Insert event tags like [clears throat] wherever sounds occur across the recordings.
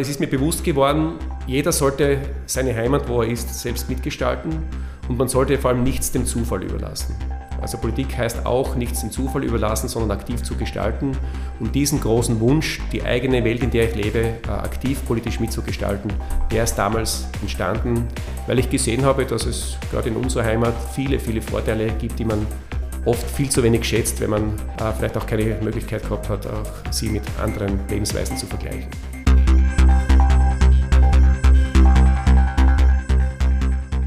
Es ist mir bewusst geworden, jeder sollte seine Heimat, wo er ist, selbst mitgestalten und man sollte vor allem nichts dem Zufall überlassen. Also Politik heißt auch nichts dem Zufall überlassen, sondern aktiv zu gestalten und diesen großen Wunsch, die eigene Welt, in der ich lebe, äh, aktiv politisch mitzugestalten, der ist damals entstanden, weil ich gesehen habe, dass es gerade in unserer Heimat viele, viele Vorteile gibt, die man oft viel zu wenig schätzt, wenn man äh, vielleicht auch keine Möglichkeit gehabt hat, auch sie mit anderen Lebensweisen zu vergleichen.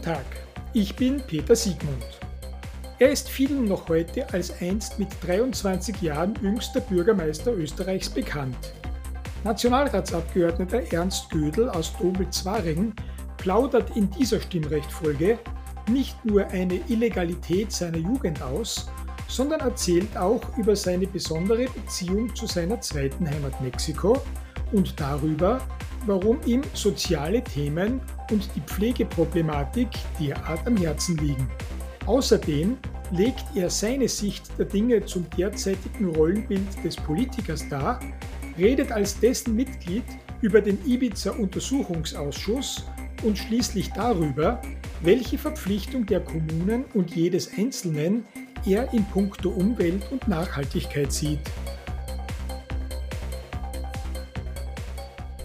Guten Tag, ich bin Peter Siegmund. Er ist vielen noch heute als einst mit 23 Jahren jüngster Bürgermeister Österreichs bekannt. Nationalratsabgeordneter Ernst Gödel aus Dobel-Zwaring plaudert in dieser Stimmrechtfolge nicht nur eine Illegalität seiner Jugend aus, sondern erzählt auch über seine besondere Beziehung zu seiner zweiten Heimat Mexiko und darüber, warum ihm soziale Themen und die Pflegeproblematik derart am Herzen liegen. Außerdem legt er seine Sicht der Dinge zum derzeitigen Rollenbild des Politikers dar, redet als dessen Mitglied über den Ibiza-Untersuchungsausschuss und schließlich darüber, welche Verpflichtung der Kommunen und jedes Einzelnen er in puncto Umwelt und Nachhaltigkeit sieht.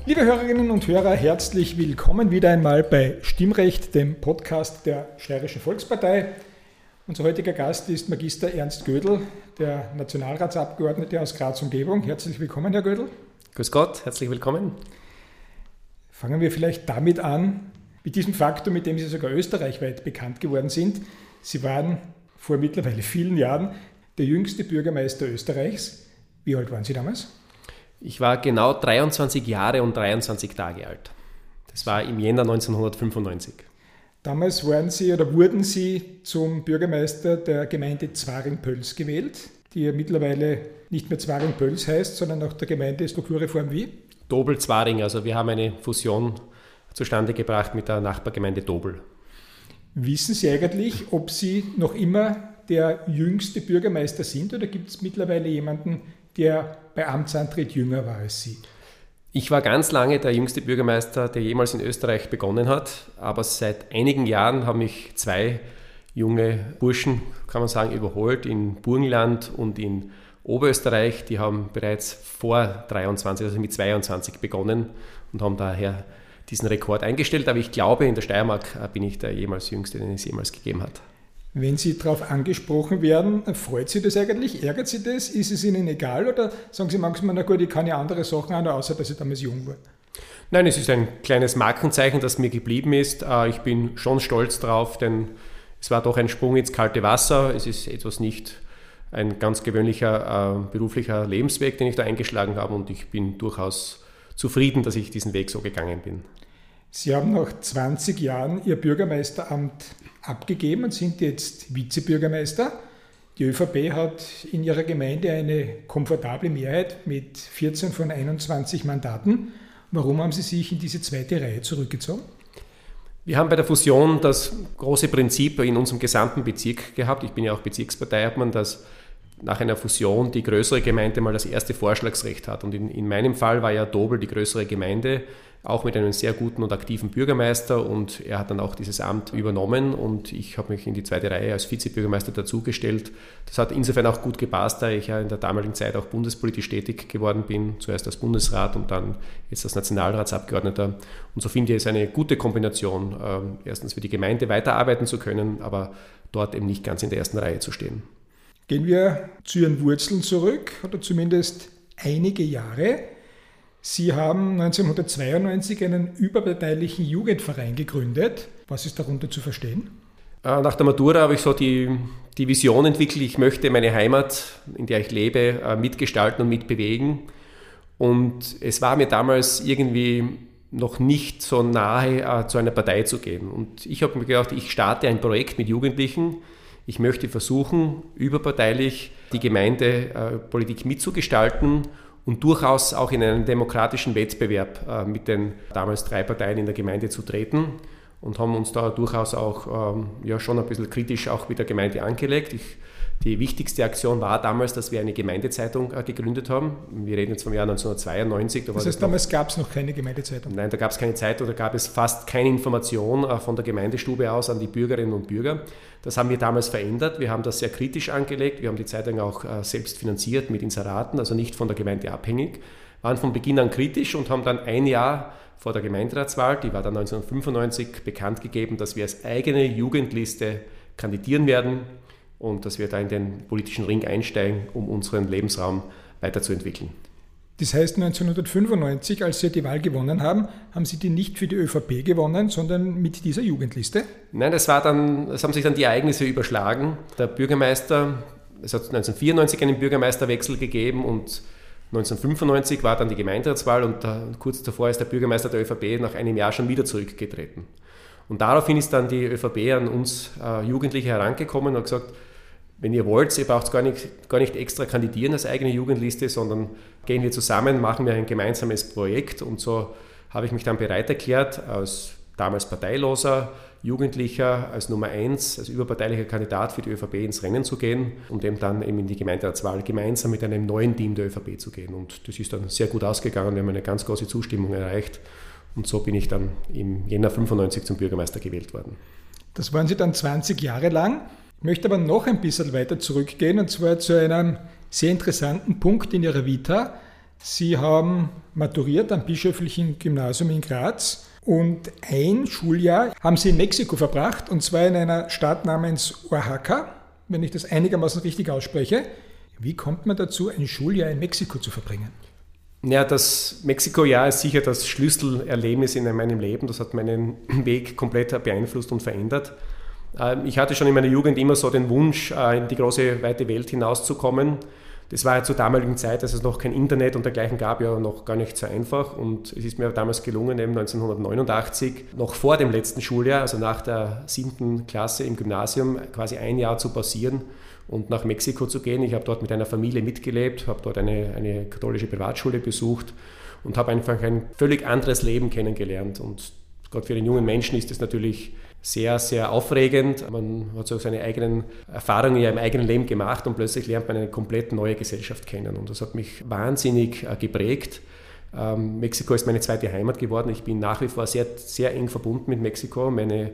Liebe Hörerinnen und Hörer, herzlich willkommen wieder einmal bei Stimmrecht, dem Podcast der Steirischen Volkspartei. Unser heutiger Gast ist Magister Ernst Gödel, der Nationalratsabgeordnete aus Graz Umgebung. Herzlich willkommen, Herr Gödel. Grüß Gott, herzlich willkommen. Fangen wir vielleicht damit an, mit diesem Faktor, mit dem Sie sogar österreichweit bekannt geworden sind. Sie waren vor mittlerweile vielen Jahren der jüngste Bürgermeister Österreichs. Wie alt waren Sie damals? Ich war genau 23 Jahre und 23 Tage alt. Das war im Jänner 1995. Damals waren Sie oder wurden Sie zum Bürgermeister der Gemeinde Zwaring-Pöls gewählt, die ja mittlerweile nicht mehr Zwaring-Pöls heißt, sondern nach der Gemeindestrukturreform wie? Dobel-Zwaring, also wir haben eine Fusion zustande gebracht mit der Nachbargemeinde Dobel. Wissen Sie eigentlich, ob Sie noch immer der jüngste Bürgermeister sind oder gibt es mittlerweile jemanden, der bei Amtsantritt jünger war als Sie? Ich war ganz lange der jüngste Bürgermeister, der jemals in Österreich begonnen hat, aber seit einigen Jahren haben mich zwei junge Burschen, kann man sagen, überholt in Burgenland und in Oberösterreich. Die haben bereits vor 23, also mit 22 begonnen und haben daher diesen Rekord eingestellt. Aber ich glaube, in der Steiermark bin ich der jemals jüngste, den es jemals gegeben hat. Wenn Sie darauf angesprochen werden, freut Sie das eigentlich? Ärgert Sie das? Ist es Ihnen egal? Oder sagen Sie manchmal, na gut, ich kann ja andere Sachen noch, außer dass ich damals jung war? Nein, es ist ein kleines Markenzeichen, das mir geblieben ist. Äh, ich bin schon stolz drauf, denn es war doch ein Sprung ins kalte Wasser. Es ist etwas nicht ein ganz gewöhnlicher äh, beruflicher Lebensweg, den ich da eingeschlagen habe und ich bin durchaus zufrieden, dass ich diesen Weg so gegangen bin. Sie haben nach 20 Jahren Ihr Bürgermeisteramt abgegeben und sind jetzt Vizebürgermeister. Die ÖVP hat in ihrer Gemeinde eine komfortable Mehrheit mit 14 von 21 Mandaten. Warum haben Sie sich in diese zweite Reihe zurückgezogen? Wir haben bei der Fusion das große Prinzip in unserem gesamten Bezirk gehabt. Ich bin ja auch Bezirksparteiobmann, dass nach einer Fusion die größere Gemeinde mal das erste Vorschlagsrecht hat. Und in, in meinem Fall war ja Dobel die größere Gemeinde auch mit einem sehr guten und aktiven Bürgermeister und er hat dann auch dieses Amt übernommen und ich habe mich in die zweite Reihe als Vizebürgermeister dazugestellt. Das hat insofern auch gut gepasst, da ich ja in der damaligen Zeit auch bundespolitisch tätig geworden bin, zuerst als Bundesrat und dann jetzt als Nationalratsabgeordneter. Und so finde ich es eine gute Kombination, ähm, erstens für die Gemeinde weiterarbeiten zu können, aber dort eben nicht ganz in der ersten Reihe zu stehen. Gehen wir zu Ihren Wurzeln zurück oder zumindest einige Jahre. Sie haben 1992 einen überparteilichen Jugendverein gegründet. Was ist darunter zu verstehen? Äh, nach der Matura habe ich so die, die Vision entwickelt, ich möchte meine Heimat, in der ich lebe, äh, mitgestalten und mitbewegen. Und es war mir damals irgendwie noch nicht so nahe, äh, zu einer Partei zu gehen. Und ich habe mir gedacht, ich starte ein Projekt mit Jugendlichen. Ich möchte versuchen, überparteilich die Gemeindepolitik mitzugestalten und durchaus auch in einen demokratischen Wettbewerb mit den damals drei Parteien in der Gemeinde zu treten und haben uns da durchaus auch ähm, ja, schon ein bisschen kritisch auch mit der Gemeinde angelegt. Ich, die wichtigste Aktion war damals, dass wir eine Gemeindezeitung äh, gegründet haben. Wir reden jetzt vom Jahr 1992. Da das heißt, damals gab es noch keine Gemeindezeitung? Nein, da gab es keine Zeitung, da gab es fast keine Information äh, von der Gemeindestube aus an die Bürgerinnen und Bürger. Das haben wir damals verändert. Wir haben das sehr kritisch angelegt. Wir haben die Zeitung auch äh, selbst finanziert mit Inseraten, also nicht von der Gemeinde abhängig. Waren von Beginn an kritisch und haben dann ein Jahr vor der Gemeinderatswahl, die war dann 1995, bekannt gegeben, dass wir als eigene Jugendliste kandidieren werden und dass wir da in den politischen Ring einsteigen, um unseren Lebensraum weiterzuentwickeln. Das heißt, 1995, als Sie die Wahl gewonnen haben, haben Sie die nicht für die ÖVP gewonnen, sondern mit dieser Jugendliste? Nein, das war dann, es haben sich dann die Ereignisse überschlagen. Der Bürgermeister, es hat 1994 einen Bürgermeisterwechsel gegeben und 1995 war dann die Gemeinderatswahl und da, kurz davor ist der Bürgermeister der ÖVP nach einem Jahr schon wieder zurückgetreten. Und daraufhin ist dann die ÖVP an uns äh, Jugendliche herangekommen und hat gesagt, wenn ihr wollt, ihr braucht gar nicht, gar nicht extra kandidieren als eigene Jugendliste, sondern gehen wir zusammen, machen wir ein gemeinsames Projekt. Und so habe ich mich dann bereit erklärt, als damals parteiloser Jugendlicher als Nummer eins, als überparteilicher Kandidat für die ÖVP ins Rennen zu gehen und eben dann eben in die Gemeinderatswahl gemeinsam mit einem neuen Team der ÖVP zu gehen. Und das ist dann sehr gut ausgegangen. Wir haben eine ganz große Zustimmung erreicht. Und so bin ich dann im Jänner 95 zum Bürgermeister gewählt worden. Das waren Sie dann 20 Jahre lang. Ich möchte aber noch ein bisschen weiter zurückgehen und zwar zu einem sehr interessanten Punkt in Ihrer Vita. Sie haben maturiert am Bischöflichen Gymnasium in Graz und ein Schuljahr haben sie in Mexiko verbracht, und zwar in einer Stadt namens Oaxaca, wenn ich das einigermaßen richtig ausspreche. Wie kommt man dazu, ein Schuljahr in Mexiko zu verbringen? Ja, das Mexiko-Jahr ist sicher das Schlüsselerlebnis in meinem Leben. Das hat meinen [clears throat] Weg komplett beeinflusst und verändert. Ähm, ich hatte schon in meiner Jugend immer so den Wunsch, äh, in die große, weite Welt hinauszukommen. Das war ja zur damaligen Zeit, als es noch kein Internet und dergleichen gab, ja noch gar nicht so einfach. Und es ist mir damals gelungen, eben 1989, noch vor dem letzten Schuljahr, also nach der siebten Klasse im Gymnasium, quasi ein Jahr zu passieren und nach Mexiko zu gehen. Ich habe dort mit einer Familie mitgelebt, habe dort eine, eine katholische Privatschule besucht und habe einfach ein völlig anderes Leben kennengelernt. Und gerade für den jungen Menschen ist es natürlich sehr, sehr aufregend. Man hat so seine eigenen Erfahrungen ja im eigenen Leben gemacht und plötzlich lernt man eine komplett neue Gesellschaft kennen. Und das hat mich wahnsinnig äh, geprägt. Ähm, Mexiko ist meine zweite Heimat geworden. Ich bin nach wie vor sehr, sehr eng verbunden mit Mexiko. Meine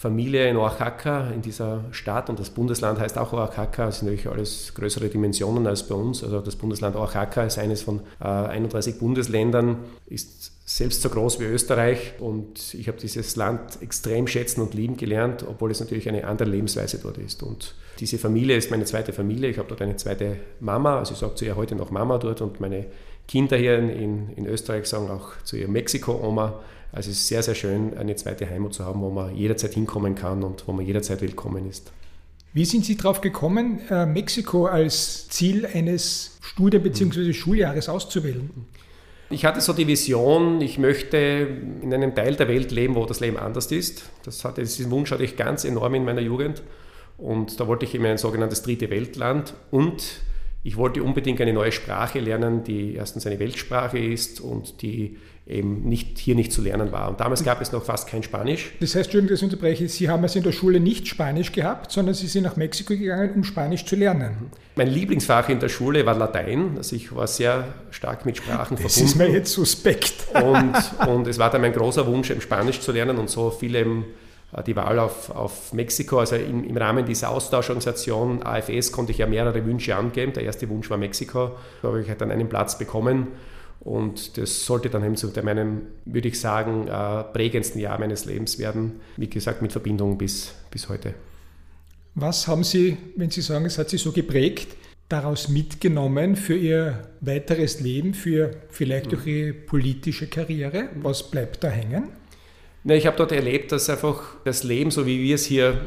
Familie in Oaxaca, in dieser Stadt, und das Bundesland heißt auch Oaxaca, das sind natürlich alles größere Dimensionen als bei uns. Also das Bundesland Oaxaca ist eines von äh, 31 Bundesländern, ist selbst so groß wie Österreich und ich habe dieses Land extrem schätzen und lieben gelernt, obwohl es natürlich eine andere Lebensweise dort ist. Und diese Familie ist meine zweite Familie. Ich habe dort eine zweite Mama, also ich sage zu ihr heute noch Mama dort und meine Kinder hier in, in Österreich sagen auch zu ihr Mexiko-Oma. Also es ist sehr, sehr schön, eine zweite Heimat zu haben, wo man jederzeit hinkommen kann und wo man jederzeit willkommen ist. Wie sind Sie darauf gekommen, äh, Mexiko als Ziel eines Studien- bzw. Schuljahres auszuwählen? Ich hatte so die Vision, ich möchte in einem Teil der Welt leben, wo das Leben anders ist. Das hatte, diesen Wunsch hatte ich ganz enorm in meiner Jugend. Und da wollte ich eben ein sogenanntes dritte Weltland und ich wollte unbedingt eine neue Sprache lernen, die erstens eine Weltsprache ist und die eben nicht, hier nicht zu lernen war. Und damals gab es noch fast kein Spanisch. Das heißt, Entschuldigung, ich unterbreche, Sie haben also in der Schule nicht Spanisch gehabt, sondern Sie sind nach Mexiko gegangen, um Spanisch zu lernen. Mein Lieblingsfach in der Schule war Latein. Also ich war sehr stark mit Sprachen das verbunden. Das ist mir jetzt suspekt. Und, und es war dann mein großer Wunsch, eben Spanisch zu lernen und so viele eben die Wahl auf, auf Mexiko. Also im, im, Rahmen dieser Austauschorganisation AFS konnte ich ja mehrere Wünsche angeben. Der erste Wunsch war Mexiko. Da habe ich halt dann einen Platz bekommen. Und das sollte dann eben zu meinem, würde ich sagen, äh, prägendsten Jahr meines Lebens werden. Wie gesagt, mit Verbindung bis, bis heute. Was haben Sie, wenn Sie sagen, es hat Sie so geprägt, daraus mitgenommen für Ihr weiteres Leben, für vielleicht auch Ihre politische Karriere? Was bleibt da hängen? Na, ich habe dort erlebt, dass einfach das Leben, so wie wir es hier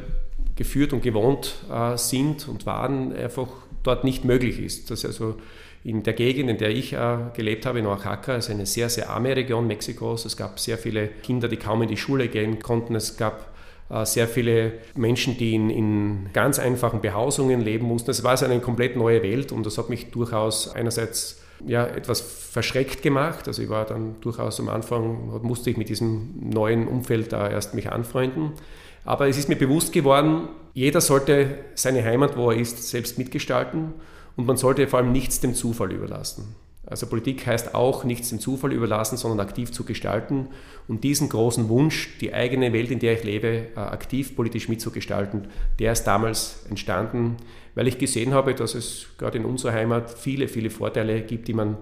geführt und gewohnt äh, sind und waren, einfach dort nicht möglich ist. Dass also in der Gegend, in der ich äh, gelebt habe, in Oaxaca, ist eine sehr, sehr arme Region Mexikos. Es gab sehr viele Kinder, die kaum in die Schule gehen konnten. Es gab äh, sehr viele Menschen, die in, in, ganz einfachen Behausungen leben mussten. Es war also eine komplett neue Welt und das hat mich durchaus einerseits ja, etwas verschreckt gemacht. Also ich war dann durchaus am Anfang, musste ich mit diesem neuen Umfeld da erst mich anfreunden. Aber es ist mir bewusst geworden, jeder sollte seine Heimat, wo er ist, selbst mitgestalten und man sollte vor allem nichts dem Zufall überlassen. Also Politik heißt auch, nichts dem Zufall überlassen, sondern aktiv zu gestalten und diesen großen Wunsch, die eigene Welt, in der ich lebe, äh, aktiv politisch mitzugestalten, der ist damals entstanden, weil ich gesehen habe, dass es gerade in unserer Heimat viele, viele Vorteile gibt, die man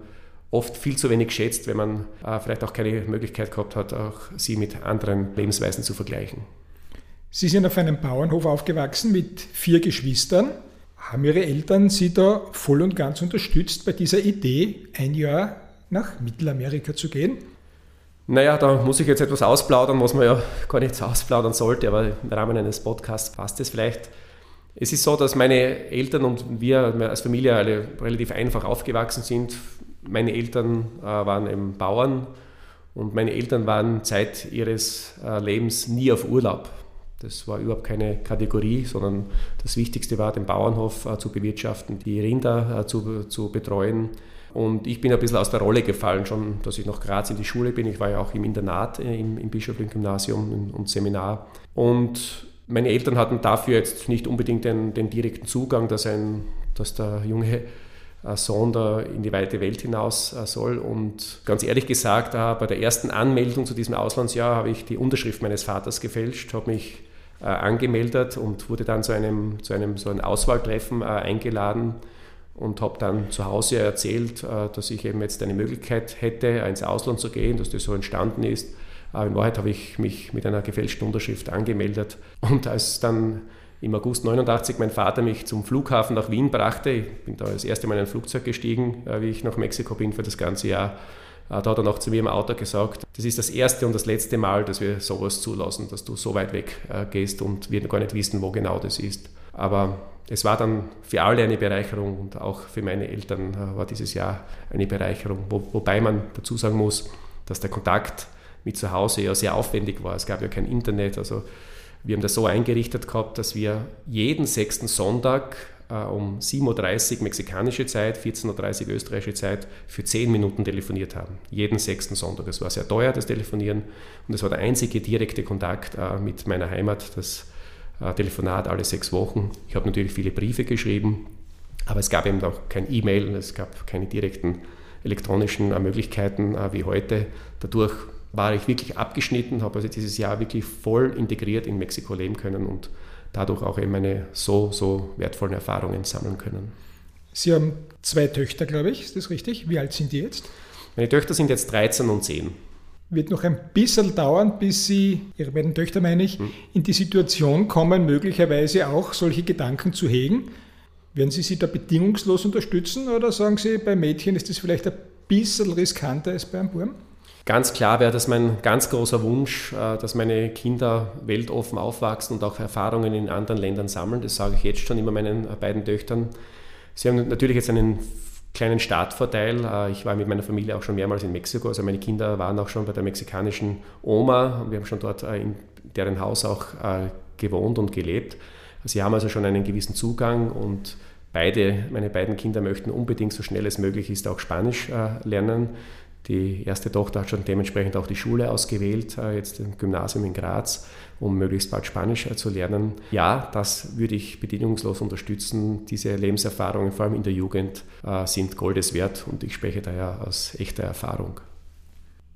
oft viel zu wenig schätzt, wenn man äh, vielleicht auch keine Möglichkeit gehabt hat, auch sie mit anderen Lebensweisen zu vergleichen. Sie sind auf einem Bauernhof aufgewachsen mit vier Geschwistern. Haben Ihre Eltern Sie da voll und ganz unterstützt bei dieser Idee, ein Jahr nach Mittelamerika zu gehen? Naja, da muss ich jetzt etwas ausplaudern, was man ja gar nicht ausplaudern sollte, aber im Rahmen eines Podcasts passt es vielleicht. Es ist so, dass meine Eltern und wir als Familie alle relativ einfach aufgewachsen sind. Meine Eltern äh, waren eben Bauern und meine Eltern waren Zeit ihres äh, Lebens nie auf Urlaub. Das war überhaupt keine Kategorie, sondern das Wichtigste war, den Bauernhof äh, zu bewirtschaften, die Rinder äh, zu, zu betreuen. Und ich bin ein bisschen aus der Rolle gefallen, schon, dass ich nach Graz in die Schule bin. Ich war ja auch im Internat äh, im, im bischöflichen Gymnasium und Seminar. Und meine Eltern hatten dafür jetzt nicht unbedingt den, den direkten Zugang, dass, ein, dass der junge Sohn da in die weite Welt hinaus soll. Und ganz ehrlich gesagt, bei der ersten Anmeldung zu diesem Auslandsjahr habe ich die Unterschrift meines Vaters gefälscht, habe mich äh, angemeldet und wurde dann zu einem, zu einem so einem Auswahltreffen äh, eingeladen und habe dann zu Hause erzählt, äh, dass ich eben jetzt eine Möglichkeit hätte, ins Ausland zu gehen, dass das so entstanden ist. Aber in Wahrheit habe ich mich mit einer gefälschten Unterschrift angemeldet. Und als dann im August 89 mein Vater mich zum Flughafen nach Wien brachte, ich bin da das erste Mal in ein Flugzeug gestiegen, wie ich nach Mexiko bin für das ganze Jahr, äh, da hat er noch zu mir im Auto gesagt, das ist das erste und das letzte Mal, dass wir sowas zulassen, dass du so weit weg äh, gehst und wir gar nicht wissen, wo genau das ist. Aber es war dann für alle eine Bereicherung und auch für meine Eltern äh, war dieses Jahr eine Bereicherung. Wo, wobei man dazu sagen muss, dass der Kontakt mit zu Hause ja sehr aufwendig war. Es gab ja kein Internet. Also wir haben das so eingerichtet gehabt, dass wir jeden sechsten Sonntag um 7.30 Uhr mexikanische Zeit, 14.30 Uhr österreichische Zeit für 10 Minuten telefoniert haben. Jeden sechsten Sonntag. Es war sehr teuer, das Telefonieren. Und es war der einzige direkte Kontakt äh, mit meiner Heimat, das äh, Telefonat alle sechs Wochen. Ich habe natürlich viele Briefe geschrieben, aber es gab eben auch kein E-Mail, es gab keine direkten elektronischen Möglichkeiten wie heute. Dadurch war ich wirklich abgeschnitten, habe also dieses Jahr wirklich voll integriert in Mexiko leben können und dadurch auch eben eine so, so wertvollen Erfahrungen sammeln können. Sie haben zwei Töchter, glaube ich, ist das richtig? Wie alt sind die jetzt? Meine Töchter sind jetzt 13 und 10. Wird noch ein bisschen dauern, bis Sie, Ihre beiden Töchter meine ich, hm. in die Situation kommen, möglicherweise auch solche Gedanken zu hegen. Werden Sie sie da bedingungslos unterstützen oder sagen Sie, bei Mädchen ist das vielleicht ein bisschen riskanter als beim Burm? Ganz klar wäre das mein ganz großer Wunsch, äh, dass meine Kinder weltoffen aufwachsen und auch Erfahrungen in anderen Ländern sammeln. Das sage ich jetzt schon immer meinen beiden Töchtern. Sie haben natürlich jetzt einen kleinen Startvorteil. Äh, ich war mit meiner Familie auch schon mehrmals in Mexiko. Also meine Kinder waren auch schon bei der mexikanischen Oma. Wir haben schon dort äh, in deren Haus auch gewohnt und gelebt. Sie haben also schon einen gewissen Zugang und beide, meine beiden Kinder möchten unbedingt so schnell es möglich ist auch Spanisch lernen. Die erste Tochter hat schon dementsprechend auch die Schule ausgewählt, äh, jetzt im Gymnasium in Graz, um möglichst bald Spanisch äh, zu lernen. Ja, das würde ich bedingungslos unterstützen. Diese Lebenserfahrungen, vor allem in der Jugend, äh, sind Goldes wert und ich spreche daher aus echter Erfahrung.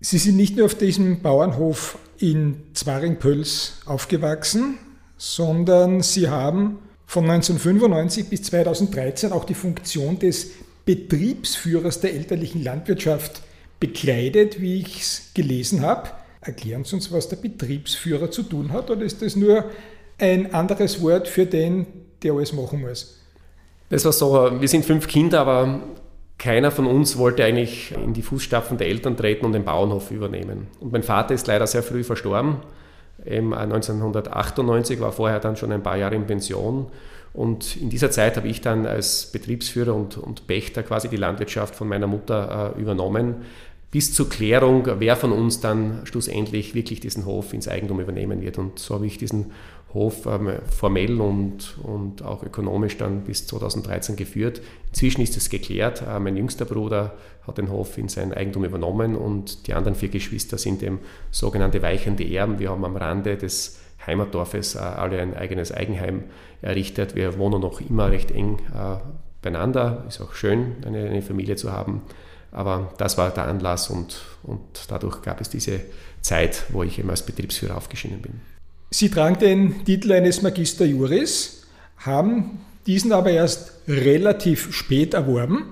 Sie sind nicht nur auf diesem Bauernhof in Zwaringpöls aufgewachsen, sondern Sie haben von 1995 bis 2013 auch die Funktion des Betriebsführers der elterlichen Landwirtschaft bekleidet, wie ich es gelesen habe. Erklären Sie uns, was der Betriebsführer zu tun hat, oder ist das nur ein anderes Wort für den, der alles machen muss? Das war so, wir sind fünf Kinder, aber keiner von uns wollte eigentlich in die Fußstapfen der Eltern treten und den Bauernhof übernehmen. Und mein Vater ist leider sehr früh verstorben. 1998, war vorher dann schon ein paar Jahre in Pension. Und in dieser Zeit habe ich dann als Betriebsführer und, und Pächter quasi die Landwirtschaft von meiner Mutter äh, übernommen, bis zur Klärung, wer von uns dann schlussendlich wirklich diesen Hof ins Eigentum übernehmen wird. Und so habe ich diesen Hof ähm, formell und, und auch ökonomisch dann bis 2013 geführt. Inzwischen ist es geklärt. Äh, mein jüngster Bruder hat den Hof in sein Eigentum übernommen und die anderen vier Geschwister sind eben sogenannte weichende Erben. Wir haben am Rande des Heimatdorfes äh, alle ein eigenes Eigenheim errichtet. Wir wohnen noch immer recht eng äh, beieinander. Ist auch schön, eine, eine Familie zu haben. Aber das war der Anlass und, und dadurch gab es diese Zeit, wo ich eben als Betriebsführer aufgeschieden bin. Sie tragen den Titel eines Magister Juris, haben diesen aber erst relativ spät erworben.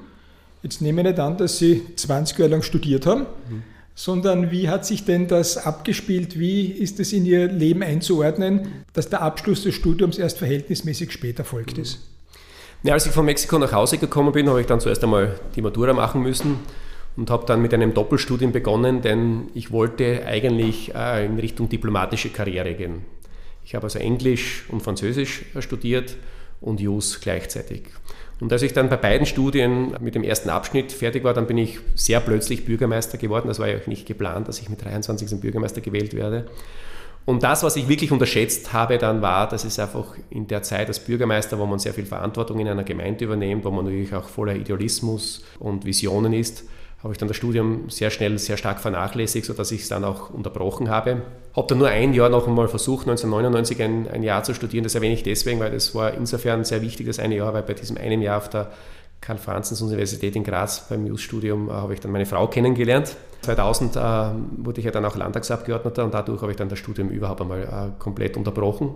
Jetzt nehme ich nicht an, dass Sie 20 Jahre lang studiert haben, mhm. sondern wie hat sich denn das abgespielt? Wie ist es in Ihr Leben einzuordnen, dass der Abschluss des Studiums erst verhältnismäßig spät erfolgt ist? Ja, als ich von Mexiko nach Hause gekommen bin, habe ich dann zuerst einmal die Matura machen müssen und habe dann mit einem Doppelstudium begonnen, denn ich wollte eigentlich äh, in Richtung diplomatische Karriere gehen. Ich habe also Englisch und Französisch studiert und Jus gleichzeitig. Und als ich dann bei beiden Studien mit dem ersten Abschnitt fertig war, dann bin ich sehr plötzlich Bürgermeister geworden. Das war ja nicht geplant, dass ich mit 23 zum Bürgermeister gewählt werde. Und das, was ich wirklich unterschätzt habe, dann war, dass es einfach in der Zeit als Bürgermeister, wo man sehr viel Verantwortung in einer Gemeinde übernimmt, wo man natürlich auch voller Idealismus und Visionen ist, habe ich dann das Studium sehr schnell, sehr stark vernachlässigt, sodass ich es dann auch unterbrochen habe. Habe dann nur ein Jahr noch einmal versucht, 1999 ein, ein Jahr zu studieren. Das erwähne ich deswegen, weil das war insofern sehr wichtig, das eine Jahr, weil bei diesem einen Jahr auf der Karl-Franzens-Universität in Graz beim News-Studium äh, habe ich dann meine Frau kennengelernt. 2000 äh, wurde ich ja dann auch Landtagsabgeordneter und dadurch habe ich dann das Studium überhaupt einmal äh, komplett unterbrochen.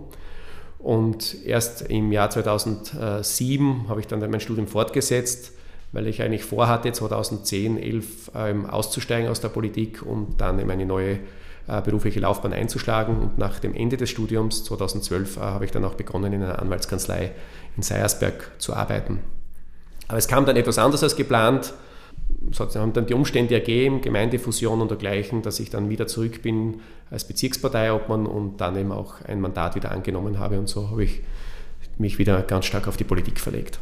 Und erst im Jahr 2007 habe ich dann mein Studium fortgesetzt, weil ich eigentlich vorhatte, 2010, 11 ähm, auszusteigen aus der Politik und dann in eine neue äh, berufliche Laufbahn einzuschlagen. Und nach dem Ende des Studiums, 2012, äh, habe ich dann auch begonnen, in einer Anwaltskanzlei in Seiersberg zu arbeiten. Aber es kam dann etwas anders als geplant. Es haben dann die Umstände ergeben, Gemeindefusion und dergleichen, dass ich dann wieder zurück bin als Bezirksparteiobmann und dann eben auch ein Mandat wieder angenommen habe. Und so habe ich mich wieder ganz stark auf die Politik verlegt.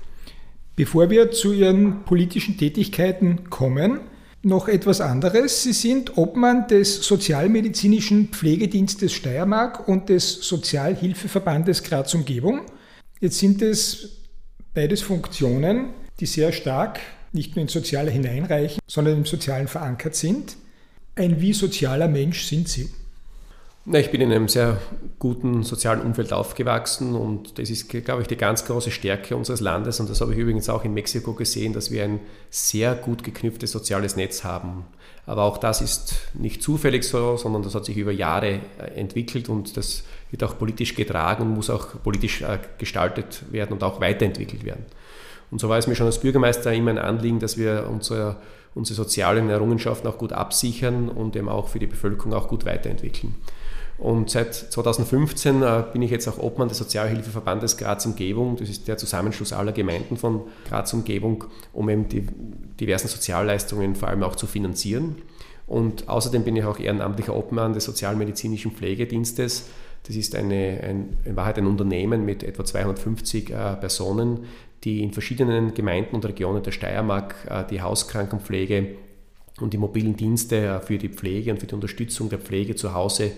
Bevor wir zu Ihren politischen Tätigkeiten kommen, noch etwas anderes. Sie sind Obmann des Sozialmedizinischen Pflegedienstes Steiermark und des Sozialhilfeverbandes Graz Umgebung. Jetzt sind es beides Funktionen, die sehr stark nicht nur ins Soziale hineinreichen, sondern im Sozialen verankert sind. Ein wie sozialer Mensch sind Sie? Na, ich bin in einem sehr guten sozialen Umfeld aufgewachsen und das ist, glaube ich, die ganz große Stärke unseres Landes und das habe ich übrigens auch in Mexiko gesehen, dass wir ein sehr gut geknüpftes soziales Netz haben. Aber auch das ist nicht zufällig so, sondern das hat sich über Jahre äh, entwickelt und das wird auch politisch getragen und muss auch politisch äh, gestaltet werden und auch weiterentwickelt werden. Und so war es mir schon als Bürgermeister immer ein Anliegen, dass wir unsere, unsere sozialen Errungenschaften auch gut absichern und eben auch für die Bevölkerung auch gut weiterentwickeln. Und seit 2015 äh, bin ich jetzt auch Obmann des Sozialhilfeverbandes Graz Umgebung. Das ist der Zusammenschluss aller Gemeinden von Graz Umgebung, um eben die diversen Sozialleistungen vor allem auch zu finanzieren. Und außerdem bin ich auch ehrenamtlicher Obmann des Sozialmedizinischen Pflegedienstes. Das ist eine, ein, in Wahrheit ein Unternehmen mit etwa 250 äh, Personen, die in verschiedenen Gemeinden und Regionen der Steiermark äh, die Hauskrankenpflege und die mobilen Dienste äh, für die Pflege und für die Unterstützung der Pflege zu Hause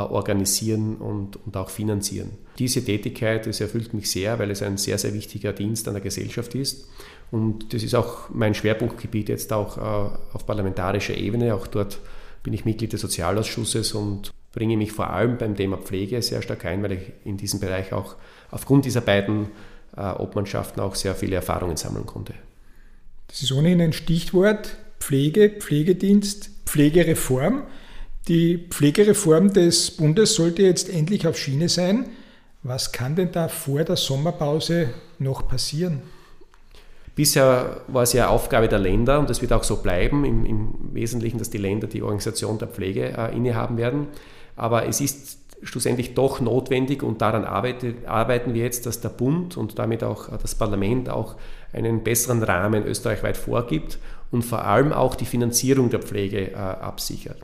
organisieren und, und auch finanzieren. Diese Tätigkeit, das erfüllt mich sehr, weil es ein sehr, sehr wichtiger Dienst an der Gesellschaft ist. Und das ist auch mein Schwerpunktgebiet jetzt auch auf parlamentarischer Ebene. Auch dort bin ich Mitglied des Sozialausschusses und bringe mich vor allem beim Thema Pflege sehr stark ein, weil ich in diesem Bereich auch aufgrund dieser beiden äh, Obmannschaften auch sehr viele Erfahrungen sammeln konnte. Das ist ohnehin ein Stichwort. Pflege, Pflegedienst, Pflegereform. Die Pflegereform des Bundes sollte jetzt endlich auf Schiene sein. Was kann denn da vor der Sommerpause noch passieren? Bisher war es ja Aufgabe der Länder und das wird auch so bleiben, im, im Wesentlichen, dass die Länder die Organisation der Pflege äh, innehaben werden. Aber es ist schlussendlich doch notwendig und daran arbeitet, arbeiten wir jetzt, dass der Bund und damit auch das Parlament auch einen besseren Rahmen österreichweit vorgibt und vor allem auch die Finanzierung der Pflege äh, absichert.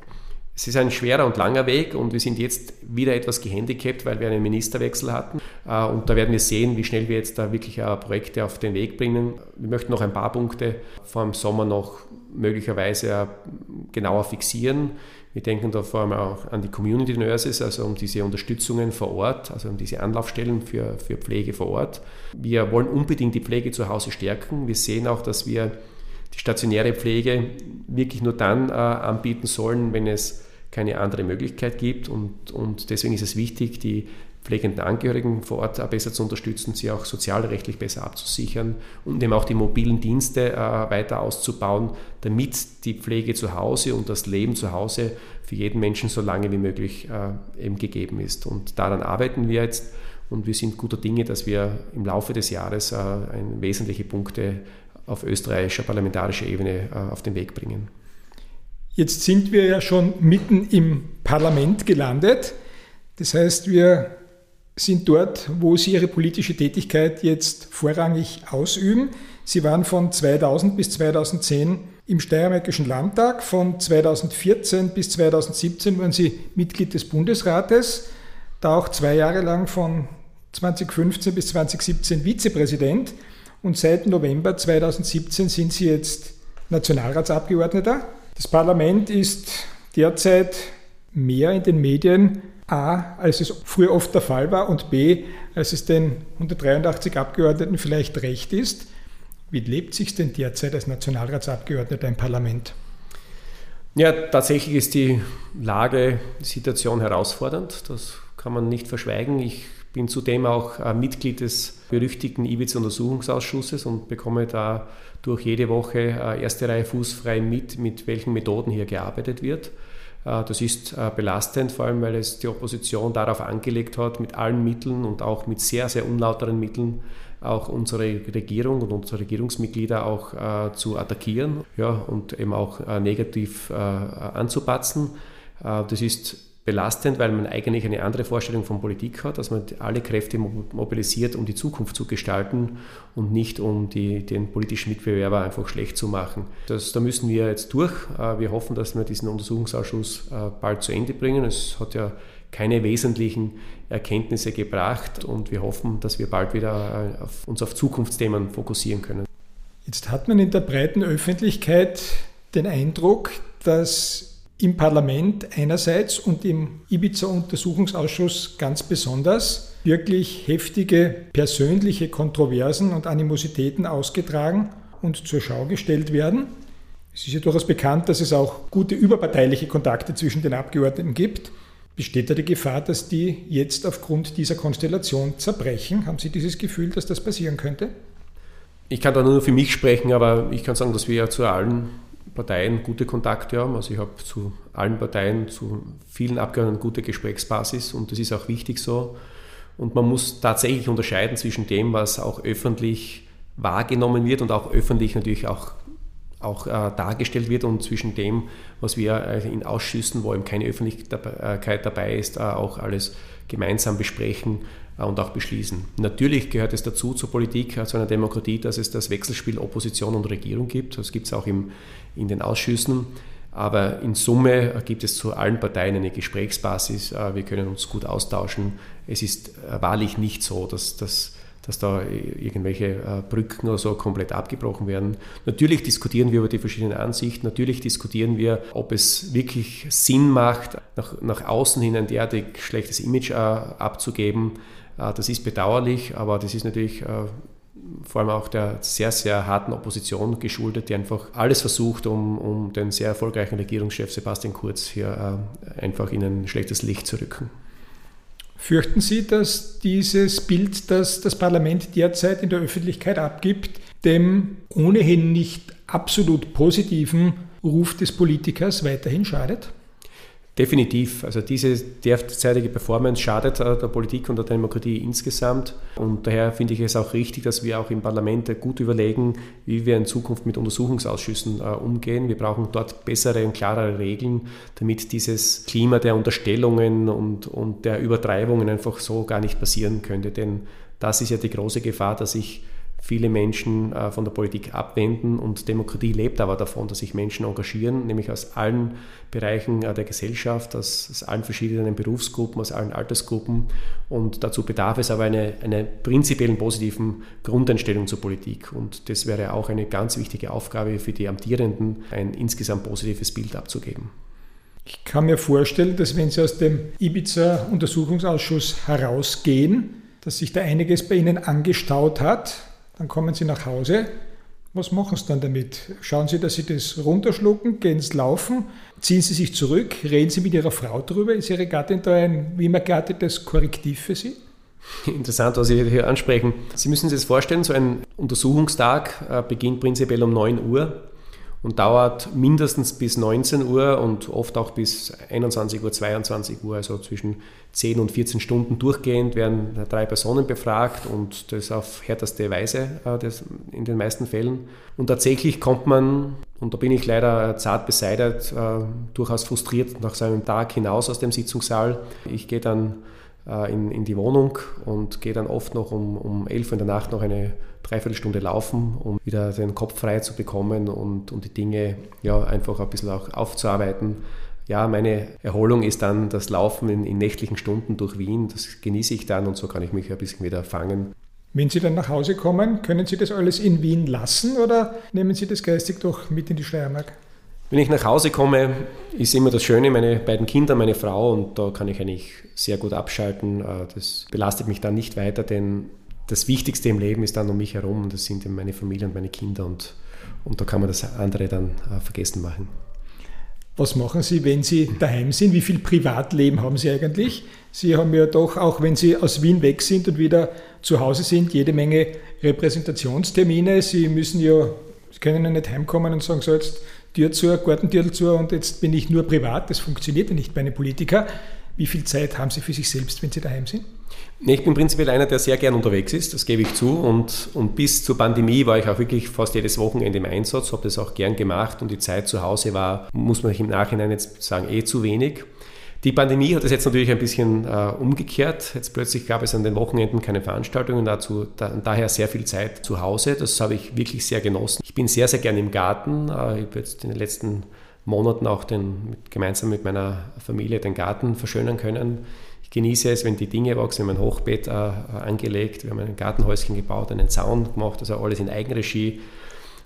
Es ist ein schwerer und langer Weg und wir sind jetzt wieder etwas gehandicapt, weil wir einen Ministerwechsel hatten. Äh, und da werden wir sehen, wie schnell wir jetzt da wirklich äh, Projekte auf den Weg bringen. Wir möchten noch ein paar Punkte vor dem Sommer noch möglicherweise äh, genauer fixieren. Wir denken da vor allem auch an die Community Nurses, also um diese Unterstützungen vor Ort, also um diese Anlaufstellen für, für Pflege vor Ort. Wir wollen unbedingt die Pflege zu Hause stärken. Wir sehen auch, dass wir die stationäre Pflege wirklich nur dann äh, anbieten sollen, wenn es keine andere Möglichkeit gibt. Und, und deswegen ist es wichtig, die pflegenden Angehörigen vor Ort besser zu unterstützen, sie auch sozialrechtlich besser abzusichern und eben auch die mobilen Dienste äh, weiter auszubauen, damit die Pflege zu Hause und das Leben zu Hause für jeden Menschen so lange wie möglich äh, eben gegeben ist. Und daran arbeiten wir jetzt und wir sind guter Dinge, dass wir im Laufe des Jahres äh, wesentliche Punkte auf österreichischer parlamentarischer Ebene auf den Weg bringen. Jetzt sind wir ja schon mitten im Parlament gelandet. Das heißt, wir sind dort, wo Sie Ihre politische Tätigkeit jetzt vorrangig ausüben. Sie waren von 2000 bis 2010 im Steiermärkischen Landtag. Von 2014 bis 2017 waren Sie Mitglied des Bundesrates, da auch zwei Jahre lang von 2015 bis 2017 Vizepräsident. Und seit November 2017 sind Sie jetzt Nationalratsabgeordneter. Das Parlament ist derzeit mehr in den Medien A, als es früher oft der Fall war und B, als es den 183 Abgeordneten vielleicht recht ist. Wie lebt sich denn derzeit als Nationalratsabgeordneter im Parlament? Ja, tatsächlich ist die Lage, die Situation herausfordernd. Das kann man nicht verschweigen. Ich bin zudem auch äh, Mitglied des berüchtigten Ibiza-Untersuchungsausschusses und bekomme da durch jede Woche äh, erste Reihe fußfrei mit, mit welchen Methoden hier gearbeitet wird. Äh, das ist belastend, vor allem weil es die Opposition darauf angelegt hat, mit allen Mitteln und auch mit sehr, sehr unlauteren Mitteln auch unsere Regierung und unsere Regierungsmitglieder auch zu attackieren ja, und eben auch negativ anzupatzen. das ist belastend, weil man eigentlich eine andere Vorstellung von Politik hat, dass man alle Kräfte mobilisiert, um die Zukunft zu gestalten und nicht um die, den politischen Mitbewerber einfach schlecht zu machen. Das, da müssen wir jetzt durch. Äh, wir hoffen, dass wir diesen Untersuchungsausschuss äh, bald zu Ende bringen. Es hat ja keine wesentlichen Erkenntnisse gebracht und wir hoffen, dass wir bald wieder äh, auf, uns auf Zukunftsthemen fokussieren können. Jetzt hat man in der breiten Öffentlichkeit den Eindruck, dass im Parlament einerseits und im Ibiza-Untersuchungsausschuss ganz besonders wirklich heftige persönliche Kontroversen und Animositäten ausgetragen und zur Schau gestellt werden. Es ist ja durchaus bekannt, dass es auch gute überparteiliche Kontakte zwischen den Abgeordneten gibt. Besteht da die Gefahr, dass die jetzt aufgrund dieser Konstellation zerbrechen? Haben Sie dieses Gefühl, dass das passieren könnte? Ich kann da nur für mich sprechen, aber ich kann sagen, dass wir ja zu allen Parteien gute Kontakte haben. Also ich habe zu allen Parteien, zu vielen Abgeordneten gute Gesprächsbasis und das ist auch wichtig so. Und man muss tatsächlich unterscheiden zwischen dem, was auch öffentlich wahrgenommen wird und auch öffentlich natürlich auch, auch äh, dargestellt wird und zwischen dem, was wir äh, in Ausschüssen, wo eben keine Öffentlichkeit dabei ist, äh, auch alles gemeinsam besprechen äh, und auch beschließen. Natürlich gehört es dazu zur Politik, äh, zu einer Demokratie, dass es das Wechselspiel Opposition und Regierung gibt. Das gibt es auch im, in den Ausschüssen. Aber in Summe äh, gibt es zu allen Parteien eine Gesprächsbasis. Wir können uns gut austauschen. Es ist wahrlich nicht so, dass, dass, dass da irgendwelche Brücken oder so komplett abgebrochen werden. Natürlich diskutieren wir über die verschiedenen Ansichten. Natürlich diskutieren wir, ob es wirklich Sinn macht, nach, nach außen hin ein derartig schlechtes Image abzugeben. Äh, das ist bedauerlich, aber das ist natürlich äh, vor allem auch der sehr, sehr harten Opposition geschuldet, die einfach alles versucht, um, um den sehr erfolgreichen Regierungschef Sebastian Kurz hier äh, einfach in ein schlechtes Licht zu rücken. Fürchten Sie, dass dieses Bild, das das Parlament derzeit in der Öffentlichkeit abgibt, dem ohnehin nicht absolut positiven Ruf des Politikers weiterhin schadet? Definitiv. Also diese derzeitige Performance schadet äh, der Politik und der Demokratie insgesamt. Und daher finde ich es auch richtig, dass wir auch im Parlament gut überlegen, wie wir in Zukunft mit Untersuchungsausschüssen äh, umgehen. Wir brauchen dort bessere und klarere Regeln, damit dieses Klima der Unterstellungen und, und der Übertreibungen einfach so gar nicht passieren könnte. Denn das ist ja die große Gefahr, dass sich viele Menschen äh, von der Politik abwenden und Demokratie lebt aber davon, dass sich Menschen engagieren, nämlich aus allen Bereichen äh, der Gesellschaft, aus, aus, allen verschiedenen Berufsgruppen, aus allen Altersgruppen. Und dazu bedarf es aber einer eine prinzipiellen positiven Grundeinstellung zur Politik. Und das wäre auch eine ganz wichtige Aufgabe für die Amtierenden, ein insgesamt positives Bild abzugeben. Ich kann mir vorstellen, dass wenn Sie aus dem Ibiza-Untersuchungsausschuss herausgehen, dass sich da einiges bei Ihnen angestaut hat, dann kommen Sie nach Hause. Was machen Sie dann damit? Schauen Sie, dass Sie das runterschlucken, gehen Sie laufen, ziehen Sie sich zurück, reden Sie mit Ihrer Frau darüber. Ist Ihre Gattin da ein wie immer geartetes Korrektiv für Sie? Interessant, was Sie hier ansprechen. Sie müssen sich das vorstellen, so ein Untersuchungstag äh, beginnt prinzipiell um 9 Uhr und dauert mindestens bis 19 Uhr und oft auch bis 21 Uhr, 22 Uhr, also zwischen 10 und 14 Stunden durchgehend werden drei Personen befragt und das auf härteste Weise äh, in den meisten Fällen. Und tatsächlich kommt man, und da bin ich leider zart beseitigt, äh, durchaus frustriert nach so einem Tag hinaus aus dem Sitzungssaal. Ich gehe dann in, in die Wohnung und gehe dann oft noch um, um 11 Uhr in der Nacht noch eine Dreiviertelstunde laufen, um wieder den Kopf frei zu bekommen und, und die Dinge ja, einfach ein bisschen auch aufzuarbeiten. Ja, meine Erholung ist dann das Laufen in, in nächtlichen Stunden durch Wien. Das genieße ich dann und so kann ich mich ein bisschen wieder fangen. Wenn Sie dann nach Hause kommen, können Sie das alles in Wien lassen oder nehmen Sie das geistig doch mit in die Steiermark? Wenn ich nach Hause komme, ist immer das Schöne, meine beiden Kinder, meine Frau und da kann ich eigentlich sehr gut abschalten. Äh, das belastet mich dann nicht weiter, denn das Wichtigste im Leben ist dann um mich herum und das sind meine Familie und meine Kinder und, und da kann man das andere dann äh, vergessen machen. Was machen Sie, wenn Sie daheim sind? Wie viel Privatleben haben Sie eigentlich? Sie haben ja doch, auch wenn Sie aus Wien weg sind und wieder zu Hause sind, jede Menge Repräsentationstermine. Sie müssen ja, Sie können ja nicht heimkommen und sagen, so jetzt Tür zu, Gartentür zu und jetzt bin ich nur privat. Das funktioniert ja nicht bei einem Politiker. Wie viel Zeit haben Sie für sich selbst, wenn Sie daheim sind? Ich bin prinzipiell einer, der sehr gern unterwegs ist, das gebe ich zu. Und, und bis zur Pandemie war ich auch wirklich fast jedes Wochenende im Einsatz, habe das auch gern gemacht und die Zeit zu Hause war, muss man im Nachhinein jetzt sagen, eh zu wenig. Die Pandemie hat es jetzt natürlich ein bisschen äh, umgekehrt. Jetzt plötzlich gab es an den Wochenenden keine Veranstaltungen, dazu da, daher sehr viel Zeit zu Hause. Das habe ich wirklich sehr genossen. Ich bin sehr, sehr gern im Garten. Äh, ich habe jetzt in den letzten Monaten auch den, gemeinsam mit meiner Familie den Garten verschönern können. Ich genieße es, wenn die Dinge wachsen. Wir haben ein Hochbeet äh, angelegt, wir haben ein Gartenhäuschen gebaut, einen Zaun gemacht, also alles in Eigenregie.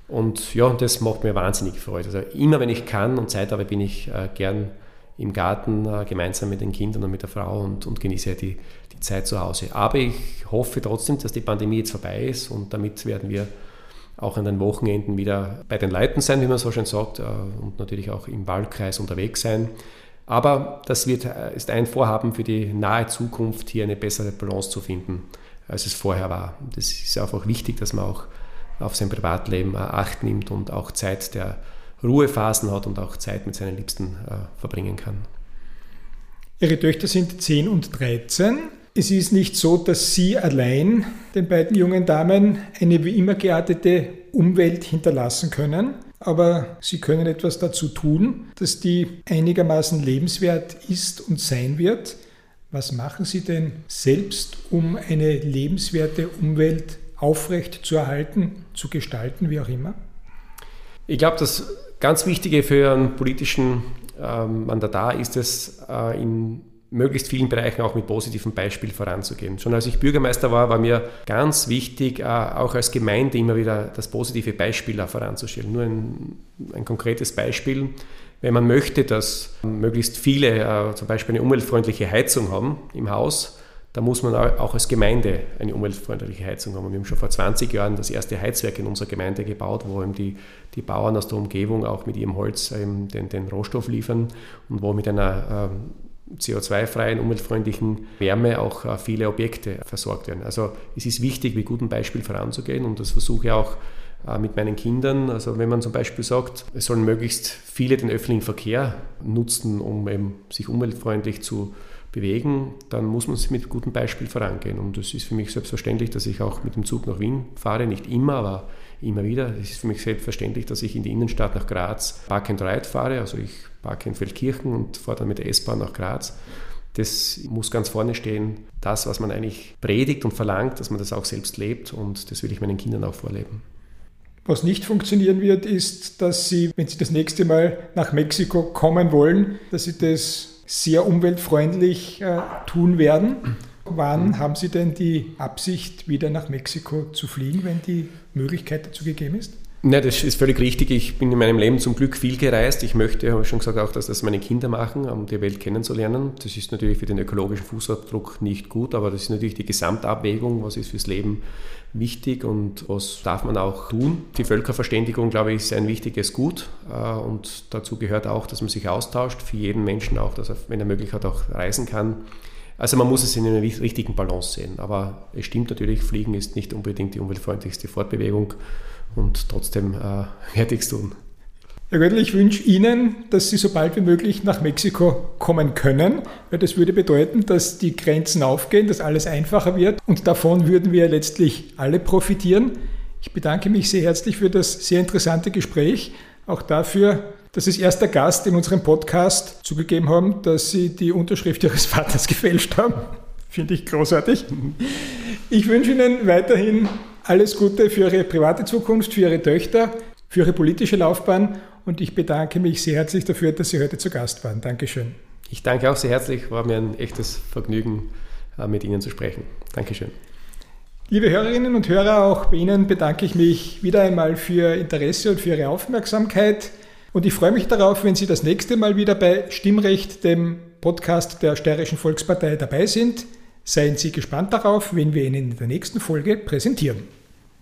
Und ja, das macht mir wahnsinnig Freude. Also immer wenn ich kann und Zeit habe, bin ich äh, gern im Garten äh, gemeinsam mit den Kindern und mit der Frau und, und genieße die, die Zeit zu Hause. Aber ich hoffe trotzdem, dass die Pandemie jetzt vorbei ist und damit werden wir auch an den Wochenenden wieder bei den Leuten sein, wie man so schön sagt, äh, und natürlich auch im Wahlkreis unterwegs sein. Aber das wird, äh, ist ein Vorhaben für die nahe Zukunft, hier eine bessere Balance zu finden, als es vorher war. Das ist einfach wichtig, dass man auch auf sein Privatleben äh, Acht nimmt und auch Zeit der Ruhephasen hat und auch Zeit mit seinen Liebsten verbringen kann. Ihre Töchter sind 10 und 13. Es ist nicht so, dass Sie allein den beiden jungen Damen eine wie immer geartete Umwelt hinterlassen können, aber Sie können etwas dazu tun, dass die einigermaßen lebenswert ist und sein wird. Was machen Sie denn selbst, um eine lebenswerte Umwelt aufrecht zu erhalten, zu gestalten, wie auch immer? Ich glaube, das ganz Wichtige für einen politischen ähm, Mandatar ist es, äh, in möglichst vielen Bereichen auch mit positivem Beispiel voranzugehen. Schon als ich Bürgermeister war, war mir ganz wichtig, äh, auch als Gemeinde immer wieder das positive Beispiel voranzustellen. Nur ein, ein konkretes Beispiel. Wenn man möchte, dass möglichst viele äh, zum Beispiel eine umweltfreundliche Heizung haben im Haus, da muss man auch als Gemeinde eine umweltfreundliche Heizung haben. wir haben schon vor 20 Jahren das erste Heizwerk in unserer Gemeinde gebaut, wo eben die, die Bauern aus der Umgebung auch mit ihrem Holz den, den Rohstoff liefern und wo mit einer ähm, CO2-freien, umweltfreundlichen Wärme auch äh, viele Objekte versorgt werden. Also es ist wichtig, mit gutem Beispiel voranzugehen und das versuche ich auch äh, mit meinen Kindern. Also wenn man zum Beispiel sagt, es sollen möglichst viele den öffentlichen Verkehr nutzen, um eben sich umweltfreundlich zu bewegen, dann muss man mit gutem Beispiel vorangehen. Und es ist für mich selbstverständlich, dass ich auch mit dem Zug nach Wien fahre, nicht immer, aber immer wieder. Es ist für mich selbstverständlich, dass ich in die Innenstadt nach Graz Park and Ride fahre. Also ich parke in Feldkirchen und fahre dann mit der S-Bahn nach Graz. Das muss ganz vorne stehen. Das, was man eigentlich predigt und verlangt, dass man das auch selbst lebt und das will ich meinen Kindern auch vorleben. Was nicht funktionieren wird, ist, dass Sie, wenn Sie das nächste Mal nach Mexiko kommen wollen, dass Sie das sehr umweltfreundlich äh, tun werden. Wann haben Sie denn die Absicht, wieder nach Mexiko zu fliegen, wenn die Möglichkeit dazu gegeben ist? Ne, das ist völlig richtig. Ich bin in meinem Leben zum Glück viel gereist. Ich möchte, habe ich schon gesagt, auch, dass das meine Kinder machen, um die Welt kennenzulernen. Das ist natürlich für den ökologischen Fußabdruck nicht gut, aber das ist natürlich die Gesamtabwägung, was ist fürs Leben wichtig und was darf man auch tun. Die Völkerverständigung, glaube ich, ist ein wichtiges Gut äh, und dazu gehört auch, dass man sich austauscht, für jeden Menschen auch, dass er, wenn er möglich hat, auch reisen kann. Also man muss es in einer richtigen Balance sehen. Aber es stimmt natürlich, Fliegen ist nicht unbedingt die umweltfreundlichste Fortbewegung und trotzdem äh, werde ich es tun. Herr Gödel, ich wünsche Ihnen, dass Sie so bald wie möglich nach Mexiko kommen können, weil das würde bedeuten, dass die Grenzen aufgehen, dass alles einfacher wird und davon würden wir letztlich alle profitieren. Ich bedanke mich sehr herzlich für das sehr interessante Gespräch, auch dafür, dass Sie als erster Gast in unserem Podcast zugegeben haben, dass Sie die Unterschrift Ihres Vaters [laughs] gefälscht haben. Finde ich großartig. Ich wünsche Ihnen weiterhin alles Gute für Ihre private Zukunft, für Ihre Töchter, für Ihre politische Laufbahn und ich bedanke mich sehr herzlich dafür, dass Sie heute zu Gast waren. Dankeschön. Ich danke auch sehr herzlich, war mir ein echtes Vergnügen, äh, mit Ihnen zu sprechen. Dankeschön. Liebe Hörerinnen und Hörer, auch bei Ihnen bedanke ich mich wieder einmal für Ihr Interesse und für Ihre Aufmerksamkeit. Und ich freue mich darauf, wenn Sie das nächste Mal wieder bei Stimmrecht, dem Podcast der Steirischen Volkspartei, dabei sind. Seien Sie gespannt darauf, wenn wir Ihnen in der nächsten Folge präsentieren.